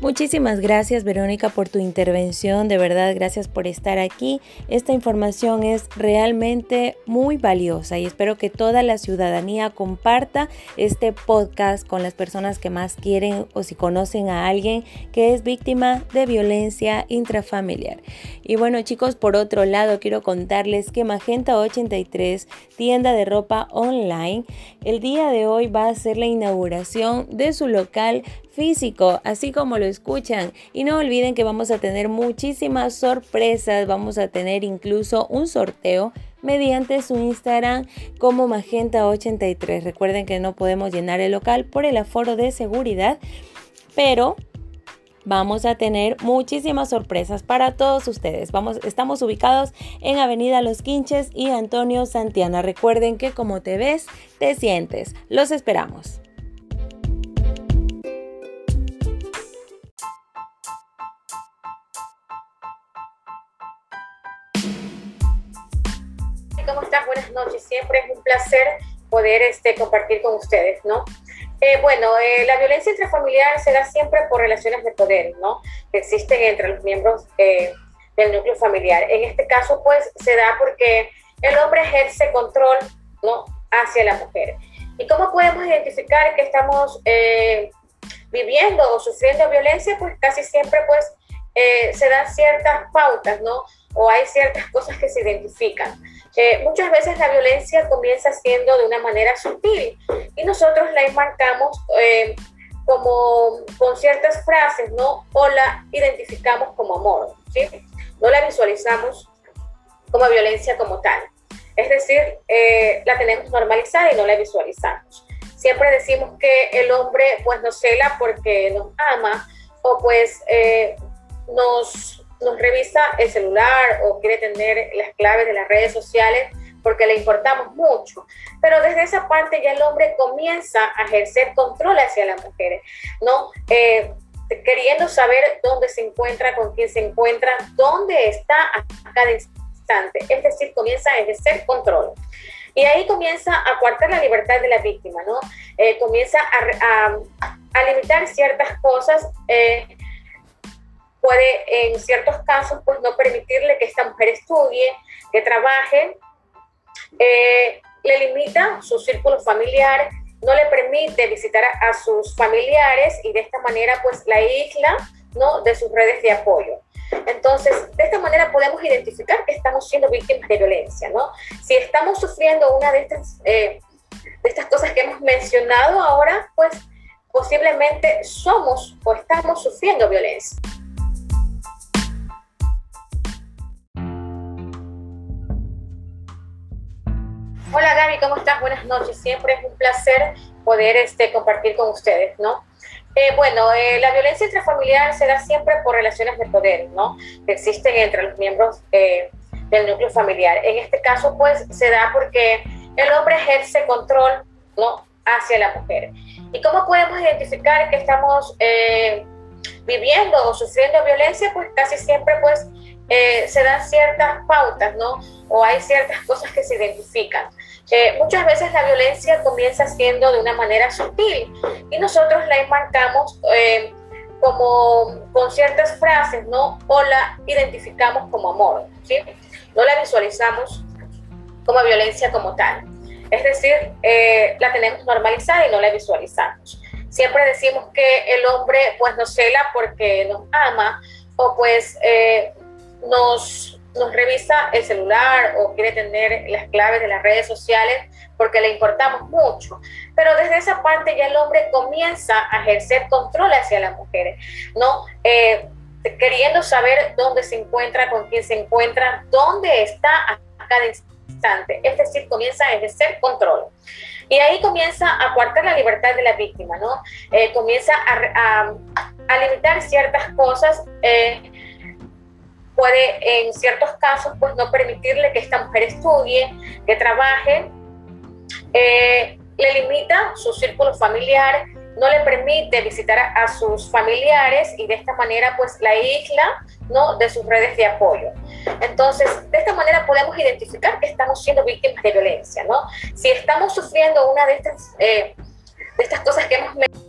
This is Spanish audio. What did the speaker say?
Muchísimas gracias Verónica por tu intervención, de verdad gracias por estar aquí. Esta información es realmente muy valiosa y espero que toda la ciudadanía comparta este podcast con las personas que más quieren o si conocen a alguien que es víctima de violencia intrafamiliar. Y bueno chicos, por otro lado quiero contarles que Magenta 83, tienda de ropa online, el día de hoy va a ser la inauguración de su local físico, así como lo escuchan. Y no olviden que vamos a tener muchísimas sorpresas, vamos a tener incluso un sorteo mediante su Instagram como Magenta83. Recuerden que no podemos llenar el local por el aforo de seguridad, pero vamos a tener muchísimas sorpresas para todos ustedes. Vamos, estamos ubicados en Avenida Los Quinches y Antonio Santiana. Recuerden que como te ves, te sientes. Los esperamos. ¿Cómo estás? Buenas noches. Siempre es un placer poder este, compartir con ustedes, ¿no? Eh, bueno, eh, la violencia intrafamiliar se da siempre por relaciones de poder, ¿no? Que existen entre los miembros eh, del núcleo familiar. En este caso, pues, se da porque el hombre ejerce control, ¿no? Hacia la mujer. ¿Y cómo podemos identificar que estamos viviendo o sufriendo violencia? Pues casi siempre, pues, se dan ciertas pautas, ¿no? O hay ciertas cosas que se identifican. Eh, muchas veces la violencia comienza siendo de una manera sutil y nosotros la enmarcamos eh, como con ciertas frases, ¿no? O la identificamos como amor, ¿sí? No la visualizamos como violencia como tal. Es decir, eh, la tenemos normalizada y no la visualizamos. Siempre decimos que el hombre pues nos cela porque nos ama o pues nos nos revisa el celular o quiere tener las claves de las redes sociales porque le importamos mucho. Pero desde esa parte ya el hombre comienza a ejercer control hacia las mujeres, ¿no? Eh, queriendo saber dónde se encuentra, con quién se encuentra, dónde está a cada instante. Es decir, comienza a ejercer control. Y ahí comienza a coartar la libertad de la víctima, ¿no? Eh, comienza a, a, limitar ciertas cosas. Eh, puede en ciertos casos pues no permitirle que esta mujer estudie, que trabaje, eh, le limita su círculo familiar, no le permite visitar a, sus familiares y de esta manera pues la isla ¿no? de sus redes de apoyo. Entonces, de esta manera podemos identificar que estamos siendo víctimas de violencia, ¿no? Si estamos sufriendo una de estas, eh, de estas cosas que hemos mencionado ahora, pues posiblemente somos o estamos sufriendo violencia. Hola Gaby, ¿cómo estás? Buenas noches. Siempre es un placer poder este, compartir con ustedes, ¿no? Eh, bueno, eh, la violencia intrafamiliar se da siempre por relaciones de poder, ¿no? Que existen entre los miembros eh, del núcleo familiar. En este caso, pues, se da porque el hombre ejerce control, ¿no? Hacia la mujer. ¿Y cómo podemos identificar que estamos viviendo o sufriendo violencia? Pues casi siempre, pues, se dan ciertas pautas, ¿no? O hay ciertas cosas que se identifican. Eh, muchas veces la violencia comienza siendo de una manera sutil y nosotros la enmarcamos eh, como con ciertas frases, ¿no? O la identificamos como amor, ¿sí? No la visualizamos como violencia como tal. Es decir, eh, la tenemos normalizada y no la visualizamos. Siempre decimos que el hombre pues nos cela porque nos ama o pues nos nos revisa el celular o quiere tener las claves de las redes sociales porque le importamos mucho. Pero desde esa parte ya el hombre comienza a ejercer control hacia las mujeres, ¿no? Eh, queriendo saber dónde se encuentra, con quién se encuentra, dónde está a cada instante. Es decir, comienza a ejercer control. Y ahí comienza a coartar la libertad de la víctima, ¿no? Eh, comienza a, a, limitar ciertas cosas. Eh, puede en ciertos casos pues no permitirle que esta mujer estudie, que trabaje, eh, le limita su círculo familiar, no le permite visitar a, sus familiares y de esta manera pues la isla ¿no? de sus redes de apoyo. Entonces, de esta manera podemos identificar que estamos siendo víctimas de violencia, ¿no? Si estamos sufriendo una de estas, eh, de estas cosas que hemos mencionado,